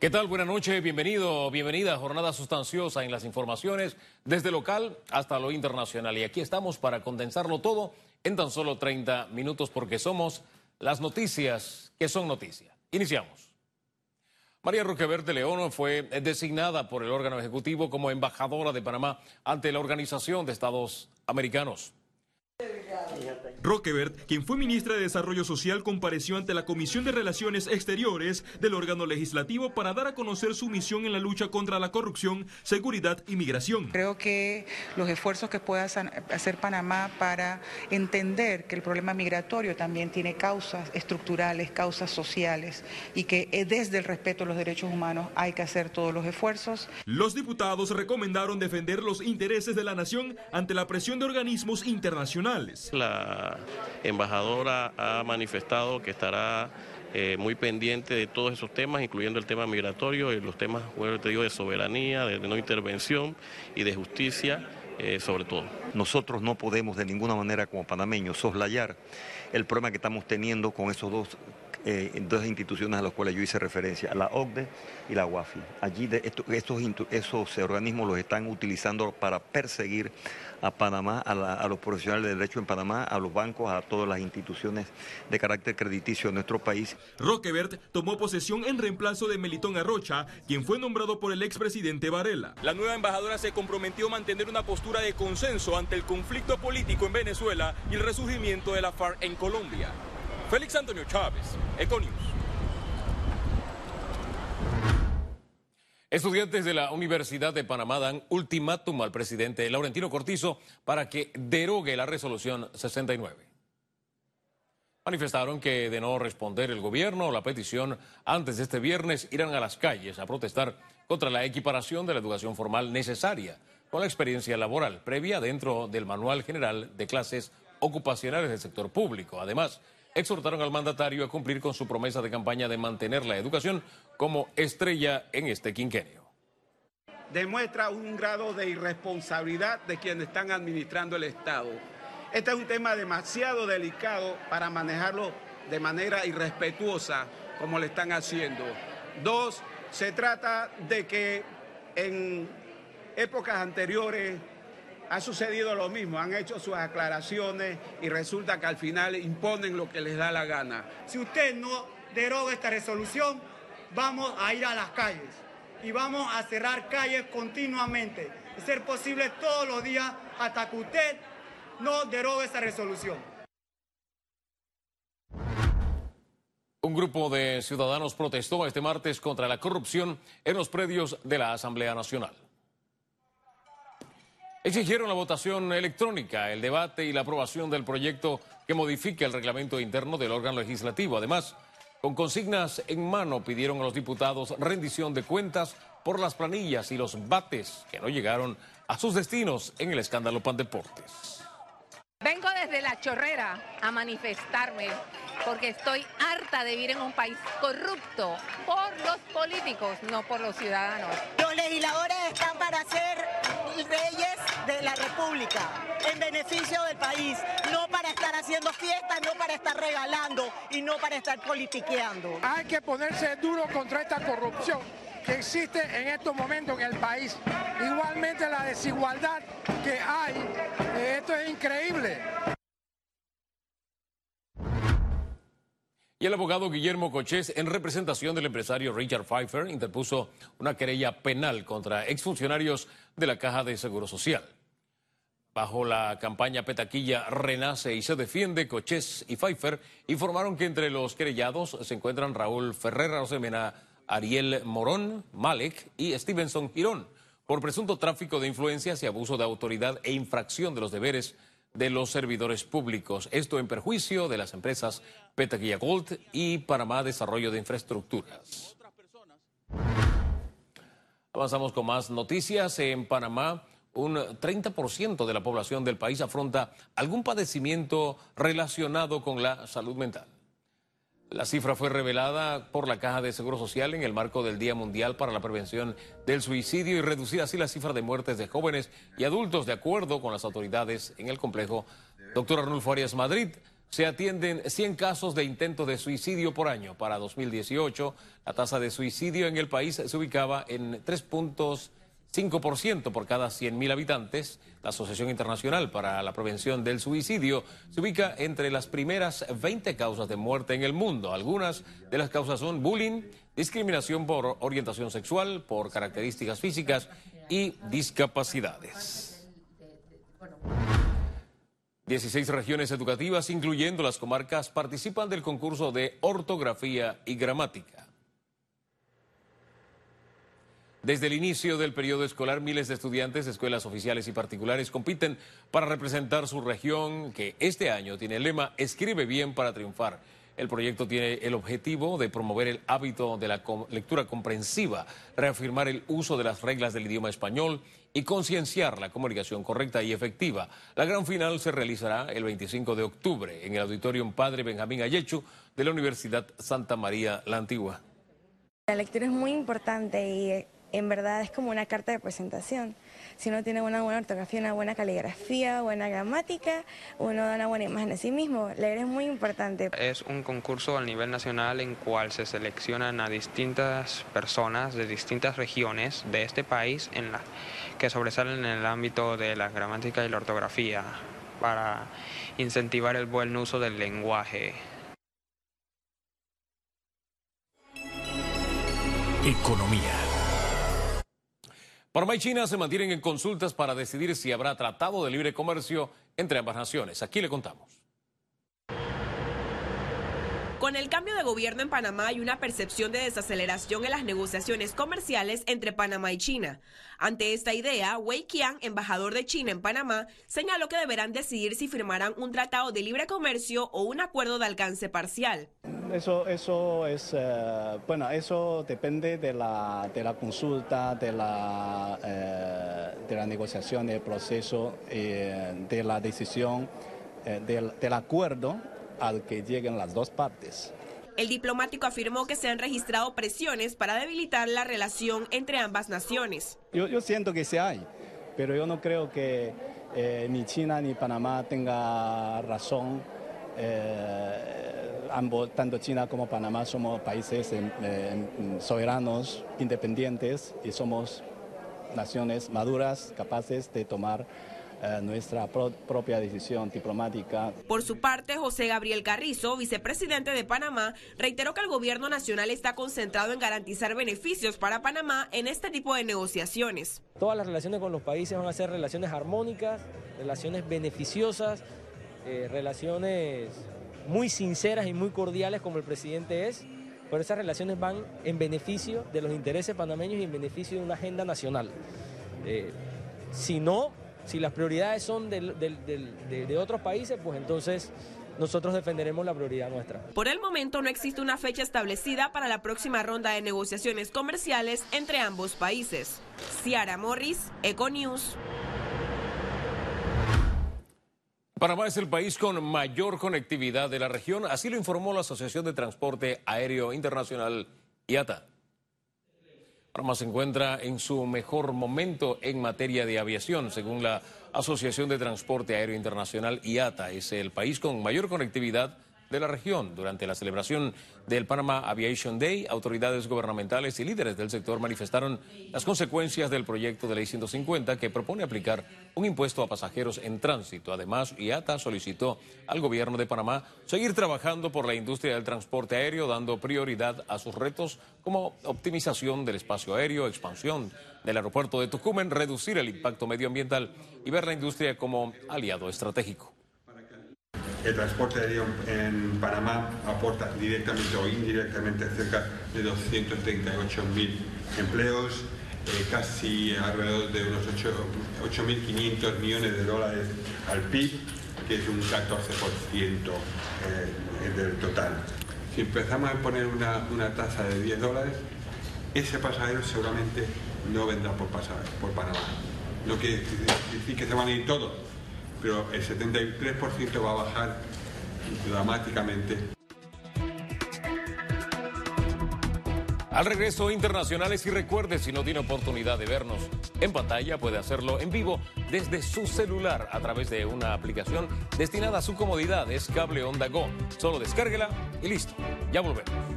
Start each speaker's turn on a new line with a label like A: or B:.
A: ¿Qué tal? Buenas noches, bienvenido, bienvenida a Jornada Sustanciosa en las informaciones desde local hasta lo internacional. Y aquí estamos para condensarlo todo en tan solo 30 minutos porque somos las noticias que son noticias. Iniciamos. María Roqueverte León fue designada por el órgano ejecutivo como embajadora de Panamá ante la Organización de Estados Americanos.
B: Roquebert, quien fue ministra de Desarrollo Social, compareció ante la Comisión de Relaciones Exteriores del órgano legislativo para dar a conocer su misión en la lucha contra la corrupción, seguridad y migración.
C: Creo que los esfuerzos que pueda hacer Panamá para entender que el problema migratorio también tiene causas estructurales, causas sociales y que desde el respeto a los derechos humanos hay que hacer todos los esfuerzos.
B: Los diputados recomendaron defender los intereses de la nación ante la presión de organismos internacionales.
D: La embajadora ha manifestado que estará eh, muy pendiente de todos esos temas, incluyendo el tema migratorio y los temas, bueno, te digo, de soberanía, de, no intervención y de justicia, eh, sobre todo.
E: Nosotros no podemos de ninguna manera como panameños soslayar el problema que estamos teniendo con esos dos eh, dos instituciones a las cuales yo hice referencia, la OCDE y la UAFI. Allí de estos, esos organismos los están utilizando para perseguir a Panamá, a, los profesionales de derecho en Panamá, a los bancos, a todas las instituciones de carácter crediticio de nuestro país.
B: Roquebert tomó posesión en reemplazo de Melitón Arrocha, quien fue nombrado por el expresidente Varela. La nueva embajadora se comprometió a mantener una postura de consenso ante el conflicto político en Venezuela y el resurgimiento de la FARC en Colombia. Félix Antonio Chávez, Econius.
A: Estudiantes de la Universidad de Panamá dan ultimátum al presidente Laurentino Cortizo para que derogue la resolución 69. Manifestaron que de no responder el gobierno o la petición antes de este viernes irán a las calles a protestar contra la equiparación de la educación formal necesaria con la experiencia laboral previa dentro del Manual General de Clases Ocupacionales del Sector Público. Además, exhortaron al mandatario a cumplir con su promesa de campaña de mantener la educación como estrella en este quinquenio.
F: Demuestra un grado de irresponsabilidad de quienes están administrando el Estado. Este es un tema demasiado delicado para manejarlo de manera irrespetuosa como le están haciendo. Dos, se trata de que en épocas anteriores ha sucedido lo mismo, han hecho sus aclaraciones y resulta que al final imponen lo que les da la gana.
G: Si usted no deroga esta resolución, vamos a ir a las calles y vamos a cerrar calles continuamente, y ser posible todos los días hasta que usted no derogue esta resolución.
A: Un grupo de ciudadanos protestó este martes contra la corrupción en los predios de la Asamblea Nacional. Exigieron la votación electrónica, el debate y la aprobación del proyecto que modifique el reglamento interno del órgano legislativo. Además, con consignas en mano pidieron a los diputados rendición de cuentas por las planillas y los bates que no llegaron a sus destinos en el escándalo Pandeportes.
H: Vengo desde la chorrera a manifestarme porque estoy harta de vivir en un país corrupto por los políticos, no por los ciudadanos.
I: Los legisladores están para ser reyes de la República, en beneficio del país, no para estar haciendo fiestas, no para estar regalando y no para estar politiqueando.
J: Hay que ponerse duro contra esta corrupción que existe en estos momentos en el país. Igualmente la desigualdad que hay, eh, esto es increíble.
A: Y el abogado Guillermo Cochés, en representación del empresario Richard Pfeiffer, interpuso una querella penal contra exfuncionarios de la Caja de Seguro Social. Bajo la campaña Petaquilla Renace y se defiende, Cochés y Pfeiffer informaron que entre los querellados se encuentran Raúl Ferrer Rosemena, Ariel Morón, Malek y Stevenson Girón por presunto tráfico de influencias y abuso de autoridad e infracción de los deberes de los servidores públicos. Esto en perjuicio de las empresas Petaquilla Gold y Panamá Desarrollo de Infraestructuras. Avanzamos con más noticias. En Panamá, un 30% de la población del país afronta algún padecimiento relacionado con la salud mental. La cifra fue revelada por la Caja de Seguro Social en el marco del Día Mundial para la Prevención del Suicidio y reducir así la cifra de muertes de jóvenes y adultos de acuerdo con las autoridades en el complejo. Doctor Arnulfo Arias Madrid, se atienden 100 casos de intentos de suicidio por año. Para 2018, la tasa de suicidio en el país se ubicaba en 3.5% por cada 100.000 habitantes. La Asociación Internacional para la Prevención del Suicidio se ubica entre las primeras 20 causas de muerte en el mundo. Algunas de las causas son bullying, discriminación por orientación sexual, por características físicas y discapacidades. 16 regiones educativas, incluyendo las comarcas, participan del concurso de ortografía y gramática. Desde el inicio del periodo escolar, miles de estudiantes escuelas oficiales y particulares compiten para representar su región, que este año tiene el lema Escribe bien para triunfar. El proyecto tiene el objetivo de promover el hábito de la lectura comprensiva, reafirmar el uso de las reglas del idioma español y concienciar la comunicación correcta y efectiva. La gran final se realizará el 25 de octubre en el Auditorium Padre Benjamín Ayechu de la Universidad Santa María La Antigua.
K: La lectura es muy importante y en verdad es como una carta de presentación. Si uno tiene una buena ortografía, una buena caligrafía, buena gramática, uno da una buena imagen de sí mismo. Leer es muy importante.
L: Es un concurso a nivel nacional en cual se seleccionan a distintas personas de distintas regiones de este país en la, que sobresalen en el ámbito de la gramática y la ortografía para incentivar el buen uso del lenguaje.
A: Economía. Panamá y China se mantienen en consultas para decidir si habrá tratado de libre comercio entre ambas naciones. Aquí le contamos.
M: Con el cambio de gobierno en Panamá hay una percepción de desaceleración en las negociaciones comerciales entre Panamá y China. Ante esta idea, Wei Qian, embajador de China en Panamá, señaló que deberán decidir si firmarán un tratado de libre comercio o un acuerdo de alcance parcial.
N: Eso, eso es, eh, bueno, eso depende de la, de la consulta, de la, eh, de la negociación, del proceso, eh, de la decisión, del, del acuerdo al que lleguen las dos partes.
M: El diplomático afirmó que se han registrado presiones para debilitar la relación entre ambas naciones.
N: Yo, siento que se hay, pero yo no creo que eh, ni China ni Panamá tenga razón. Eh, ambos, tanto China como Panamá somos países soberanos, independientes y somos naciones maduras, capaces de tomar eh, nuestra propia decisión diplomática.
M: Por su parte, José Gabriel Carrizo, vicepresidente de Panamá, reiteró que el gobierno nacional está concentrado en garantizar beneficios para Panamá en este tipo de negociaciones.
O: Todas las relaciones con los países van a ser relaciones armónicas, relaciones beneficiosas, eh, relaciones muy sinceras y muy cordiales como el presidente es, pero esas relaciones van en beneficio de los intereses panameños y en beneficio de una agenda nacional. Eh, si no, si las prioridades son de, otros países, pues entonces nosotros defenderemos la prioridad nuestra.
M: Por el momento no existe una fecha establecida para la próxima ronda de negociaciones comerciales entre ambos países. Ciara Morris, Econews.
A: Panamá es el país con mayor conectividad de la región, así lo informó la Asociación de Transporte Aéreo Internacional IATA. Panamá se encuentra en su mejor momento en materia de aviación, según la Asociación de Transporte Aéreo Internacional IATA. Es el país con mayor conectividad de la región. Durante la celebración del Panama Aviation Day, autoridades gubernamentales y líderes del sector manifestaron las consecuencias del proyecto de ley 150 que propone aplicar un impuesto a pasajeros en tránsito. Además, IATA solicitó al gobierno de Panamá seguir trabajando por la industria del transporte aéreo, dando prioridad a sus retos como optimización del espacio aéreo, expansión del aeropuerto de Tucumán, reducir el impacto medioambiental y ver la industria como aliado estratégico.
P: El transporte aéreo en Panamá aporta directamente o indirectamente cerca de 238.000 empleos, eh, casi alrededor de unos 8.500 millones de dólares al PIB, que es un 14% eh, del total. Si empezamos a poner una, tasa de 10 dólares, ese pasajero seguramente no vendrá por, por Panamá. No quiere decir que se van a ir todos, pero el 73% va a bajar dramáticamente.
A: Al regreso internacionales y recuerde si no tiene oportunidad de vernos en pantalla puede hacerlo en vivo desde su celular a través de una aplicación destinada a su comodidad. Es Cable Onda Go. Solo descárguela y listo. Ya volvemos.